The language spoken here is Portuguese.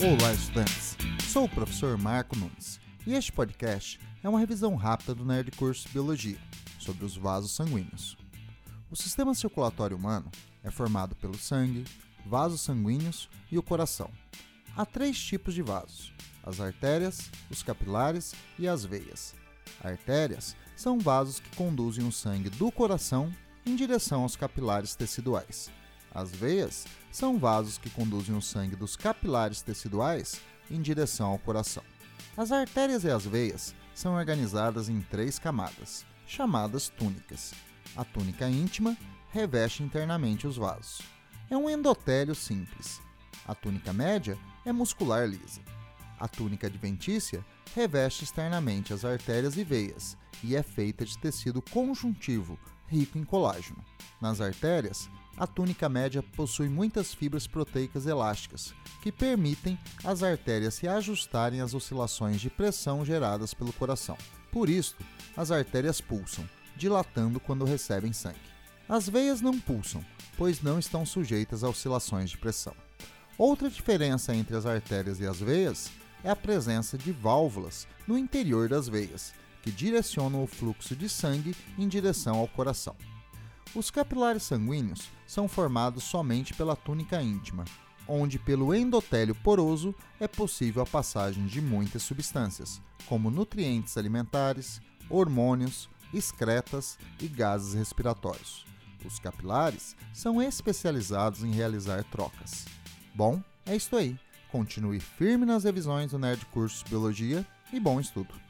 Olá, estudantes! Sou o professor Marco Nunes e este podcast é uma revisão rápida do Nerd Curso Biologia sobre os vasos sanguíneos. O sistema circulatório humano é formado pelo sangue, vasos sanguíneos e o coração. Há três tipos de vasos: as artérias, os capilares e as veias. Artérias são vasos que conduzem o sangue do coração em direção aos capilares teciduais. As veias são vasos que conduzem o sangue dos capilares teciduais em direção ao coração. As artérias e as veias são organizadas em três camadas, chamadas túnicas. A túnica íntima reveste internamente os vasos. É um endotélio simples. A túnica média é muscular lisa. A túnica adventícia reveste externamente as artérias e veias e é feita de tecido conjuntivo, rico em colágeno. Nas artérias, a túnica média possui muitas fibras proteicas elásticas, que permitem às artérias se ajustarem às oscilações de pressão geradas pelo coração. Por isso, as artérias pulsam, dilatando quando recebem sangue. As veias não pulsam, pois não estão sujeitas a oscilações de pressão. Outra diferença entre as artérias e as veias é a presença de válvulas no interior das veias, que direcionam o fluxo de sangue em direção ao coração. Os capilares sanguíneos são formados somente pela túnica íntima, onde pelo endotélio poroso é possível a passagem de muitas substâncias, como nutrientes alimentares, hormônios, excretas e gases respiratórios. Os capilares são especializados em realizar trocas. Bom, é isso aí. Continue firme nas revisões do Nerd Curso Biologia e bom estudo!